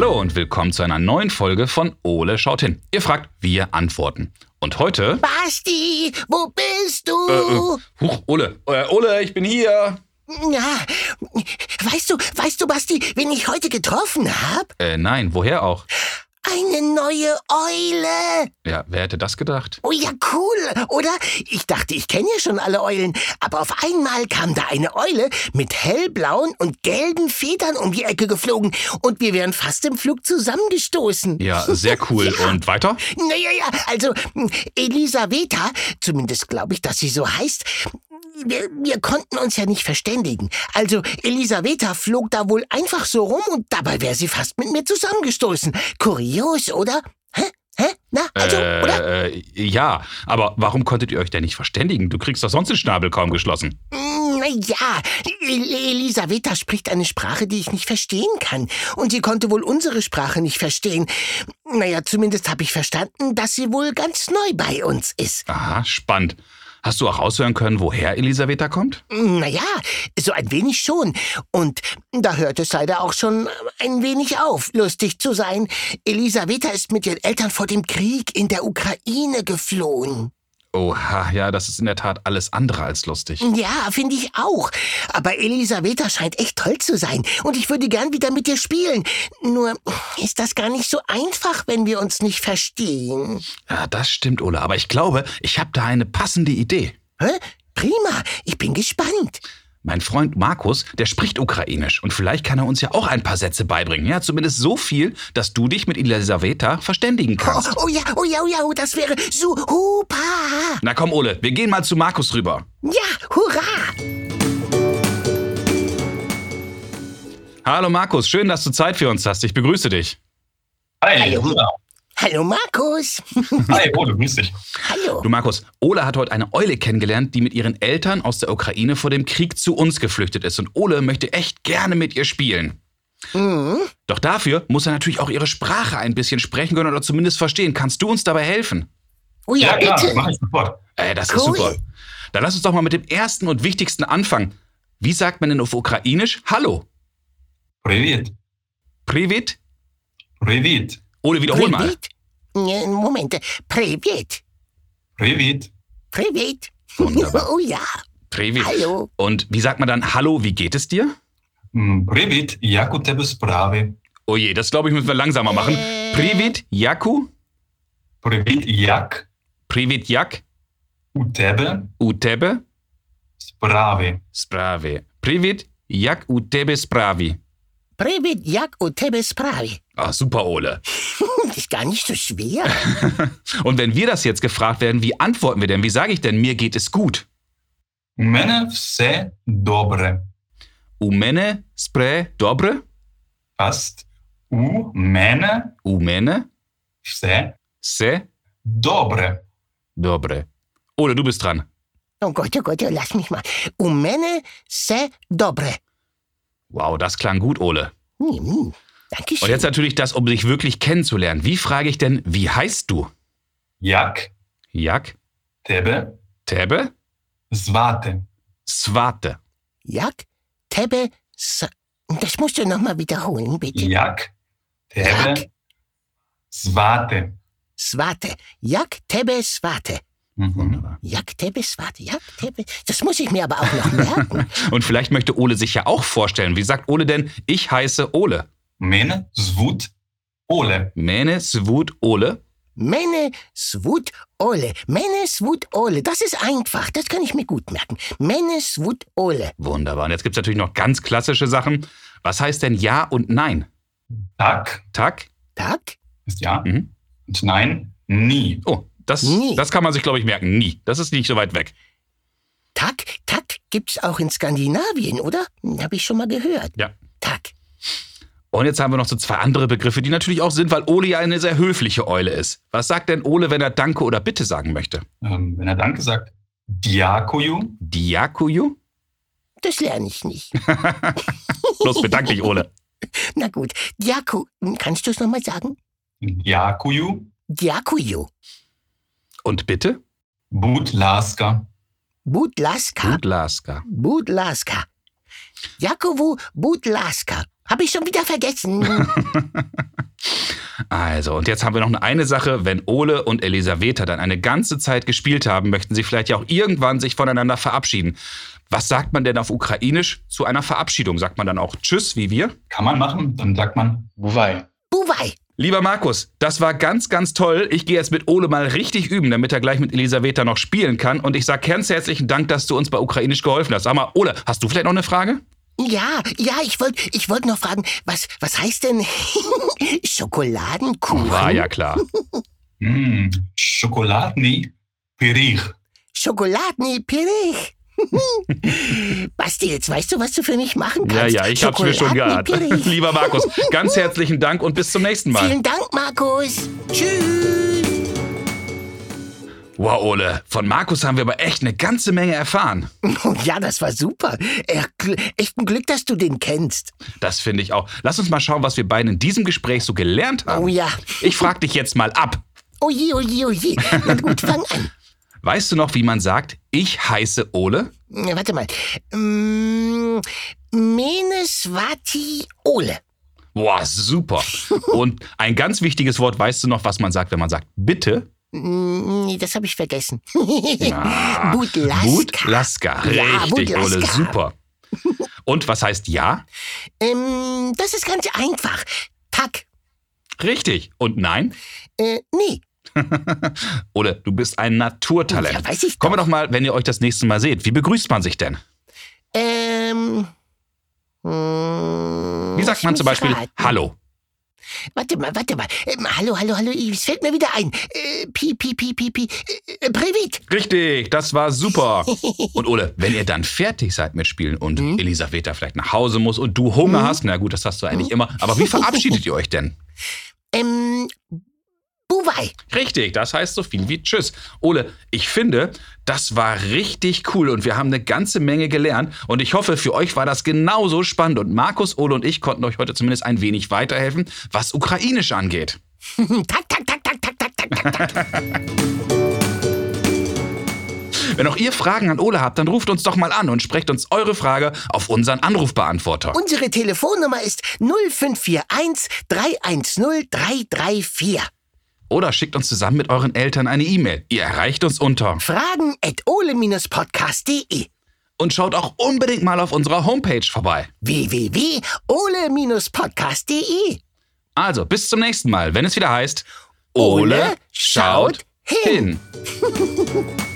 Hallo und willkommen zu einer neuen Folge von Ole schaut hin. Ihr fragt, wir antworten. Und heute. Basti, wo bist du? Äh, äh, huch, Ole. Äh, Ole, ich bin hier. Ja, weißt du, weißt du, Basti, wen ich heute getroffen hab? Äh, nein, woher auch? Eine neue Eule. Ja, wer hätte das gedacht? Oh ja, cool, oder? Ich dachte, ich kenne ja schon alle Eulen, aber auf einmal kam da eine Eule mit hellblauen und gelben Federn um die Ecke geflogen und wir wären fast im Flug zusammengestoßen. Ja, sehr cool. Ja. Und weiter? Naja, ja, also hm, Elisaveta, zumindest glaube ich, dass sie so heißt, wir, wir konnten uns ja nicht verständigen. Also Elisaveta flog da wohl einfach so rum und dabei wäre sie fast mit mir zusammengestoßen. Kurios, oder? Hä? Hä? Na, also, oder? Äh, äh, ja, aber warum konntet ihr euch denn nicht verständigen? Du kriegst doch sonst den Schnabel kaum geschlossen. Naja, El Elisaveta spricht eine Sprache, die ich nicht verstehen kann. Und sie konnte wohl unsere Sprache nicht verstehen. Naja, zumindest habe ich verstanden, dass sie wohl ganz neu bei uns ist. Aha, spannend. Hast du auch raushören können, woher Elisaveta kommt? Naja, so ein wenig schon. Und da hört es leider auch schon ein wenig auf, lustig zu sein. Elisaveta ist mit ihren Eltern vor dem Krieg in der Ukraine geflohen. Oha, ja, das ist in der Tat alles andere als lustig. Ja, finde ich auch. Aber Elisaveta scheint echt toll zu sein. Und ich würde gern wieder mit dir spielen. Nur ist das gar nicht so einfach, wenn wir uns nicht verstehen. Ja, das stimmt, Ole. Aber ich glaube, ich habe da eine passende Idee. Hä? Prima, ich bin gespannt. Mein Freund Markus, der spricht Ukrainisch und vielleicht kann er uns ja auch ein paar Sätze beibringen. Ja, zumindest so viel, dass du dich mit Elisaveta verständigen kannst. Oh, oh ja, oh ja, oh ja, oh, das wäre super. Na komm, Ole, wir gehen mal zu Markus rüber. Ja, hurra. Hallo Markus, schön, dass du Zeit für uns hast. Ich begrüße dich. Hi, Hallo. Ole. Hallo Markus. Hi, Ole, grüß dich. Hallo. Du Markus, Ole hat heute eine Eule kennengelernt, die mit ihren Eltern aus der Ukraine vor dem Krieg zu uns geflüchtet ist. Und Ole möchte echt gerne mit ihr spielen. Mhm. Doch dafür muss er natürlich auch ihre Sprache ein bisschen sprechen können oder zumindest verstehen. Kannst du uns dabei helfen? Oh ja, Ja, klar, bitte. mach ich sofort. Äh, das ist Cool. super. Dann lass uns doch mal mit dem ersten und wichtigsten anfangen. Wie sagt man denn auf Ukrainisch Hallo? Привіт. Privet? Привіт. Oder wiederhol Privet? Moment, Privet. Privet. Privet. Wunderbar. Oh ja. Privet. Hallo. Und wie sagt man dann Hallo, wie geht es dir? Hm, Privet, Jaku tebe sprawy. Oh je, das glaube ich müssen wir langsamer machen. Äh. Privet, Jaku. Privet, Jak. Privet, Jak. Utebe. Utebe. Sprawy. Sprawy. Privet, Jak utebe Spravi. Previt jak u tebe spravi. Ach, super, Ole. Das ist gar nicht so schwer. Und wenn wir das jetzt gefragt werden, wie antworten wir denn? Wie sage ich denn, mir geht es gut? Umene vse dobre. Umene mene spre dobre? Passt. Umene. Umene. Se. Se. Dobre. Dobre. Ole, du bist dran. Oh Gott, oh Gott, oh, lass mich mal. Umene se dobre. Wow, das klang gut, Ole. Mhm. Dankeschön. Und jetzt natürlich das, um dich wirklich kennenzulernen. Wie frage ich denn, wie heißt du? Jak. Jak. Tebe. Tebe. Svate. Svate. Jak. Tebe. S das musst du nochmal wiederholen, bitte. Jak. Tebe. Jak. Svate. Svate. Jak. Tebe. Svate. Mhm. Wunderbar. Jagdteppich, warte, Jagdteppich. Das muss ich mir aber auch noch merken. Und vielleicht möchte Ole sich ja auch vorstellen. Wie sagt Ole denn, ich heiße Ole? Mene Svut Ole. Mene Svut Ole. Mene Svut Ole. Mene Svut Ole. Das ist einfach. Das kann ich mir gut merken. Mene Svut Ole. Wunderbar. Und jetzt gibt es natürlich noch ganz klassische Sachen. Was heißt denn Ja und Nein? Tak. Tak. Tak. Ist Ja. Mhm. Und Nein, nie. Oh, das, Nie. das kann man sich, glaube ich, merken. Nie. Das ist nicht so weit weg. Tag, Tag gibt's auch in Skandinavien, oder? Habe ich schon mal gehört. Ja. Tag. Und jetzt haben wir noch so zwei andere Begriffe, die natürlich auch sind, weil Ole ja eine sehr höfliche Eule ist. Was sagt denn Ole, wenn er Danke oder Bitte sagen möchte? Ähm, wenn er Danke sagt, Diakoju. Diakuyu? Das lerne ich nicht. Los, bedank dich, Ole. Na gut. Diaku, kannst du es nochmal sagen? Diakoju. Diakuju. Und bitte? Budlaska. Budlaska? Budlaska. Budlaska. Jakovo Budlaska. Habe ich schon wieder vergessen. also, und jetzt haben wir noch eine Sache. Wenn Ole und Elisaveta dann eine ganze Zeit gespielt haben, möchten sie vielleicht ja auch irgendwann sich voneinander verabschieden. Was sagt man denn auf Ukrainisch zu einer Verabschiedung? Sagt man dann auch Tschüss, wie wir? Kann man machen, dann sagt man Buwei. Lieber Markus, das war ganz, ganz toll. Ich gehe jetzt mit Ole mal richtig üben, damit er gleich mit Elisaveta noch spielen kann. Und ich sage ganz herzlichen Dank, dass du uns bei Ukrainisch geholfen hast. Sag mal, Ole, hast du vielleicht noch eine Frage? Ja, ja, ich wollte ich wollt noch fragen, was, was heißt denn Schokoladenkuchen? War ja klar. Mm, Schokoladny Pirich. Schokoladen Pirich. Basti, jetzt weißt du, was du für mich machen Ja, kannst. ja, ich hab's mir schon geahnt. Lieber Markus, ganz herzlichen Dank und bis zum nächsten Mal. Vielen Dank, Markus. Tschüss. Wow, Ole, von Markus haben wir aber echt eine ganze Menge erfahren. Ja, das war super. Echt ein Glück, dass du den kennst. Das finde ich auch. Lass uns mal schauen, was wir beiden in diesem Gespräch so gelernt haben. Oh ja. Ich frag dich jetzt mal ab. Oh je, oh je, oh je. Na gut, fang an. Weißt du noch, wie man sagt, ich heiße Ole? Ja, Warte mal. Mm, Meneswati Ole. Boah, super. Und ein ganz wichtiges Wort, weißt du noch, was man sagt, wenn man sagt bitte? Mm, Nee, das habe ich vergessen. Ah, Budlaska. Budlaska. Ja, Richtig, Ole, Budlaska. super. Und was heißt ja? Ähm, das ist ganz einfach. Tack. Richtig. Und nein? Äh, nee. Ole, du bist ein Naturtalent. Ja, weiß ich Kommen wir doch. mal, wenn ihr euch das nächste Mal seht. Wie begrüßt man sich denn? Ähm. mm, Wie sagt man zum Beispiel raten. Hallo? Warte mal, warte mal. Ähm, hallo, hallo, hallo. Es fällt mir wieder ein. Äh, pi, pi, pi, pi, pi. Äh, äh, Privat. Richtig, das war super. Und Ole, wenn ihr dann fertig seid mit Spielen und Mhm. Elisaveta vielleicht nach Hause muss und du Hunger hast, na gut, das hast du eigentlich Mhm. immer. Aber wie verabschiedet ihr euch denn? Ähm. Buwei. Richtig, das heißt so viel wie Tschüss. Ole, ich finde, das war richtig cool und wir haben eine ganze Menge gelernt und ich hoffe, für euch war das genauso spannend und Markus, Ole und ich konnten euch heute zumindest ein wenig weiterhelfen, was ukrainisch angeht. tak, tak, tak, tak, tak, tak, tak. Wenn auch ihr Fragen an Ole habt, dann ruft uns doch mal an und sprecht uns eure Frage auf unseren Anrufbeantworter. Unsere Telefonnummer ist 0541 310 334. Oder schickt uns zusammen mit euren Eltern eine E-Mail. Ihr erreicht uns unter. Fragen at ole-podcast.de. Und schaut auch unbedingt mal auf unserer Homepage vorbei. www.ole-podcast.de. Also, bis zum nächsten Mal, wenn es wieder heißt, Ole schaut hin. hin.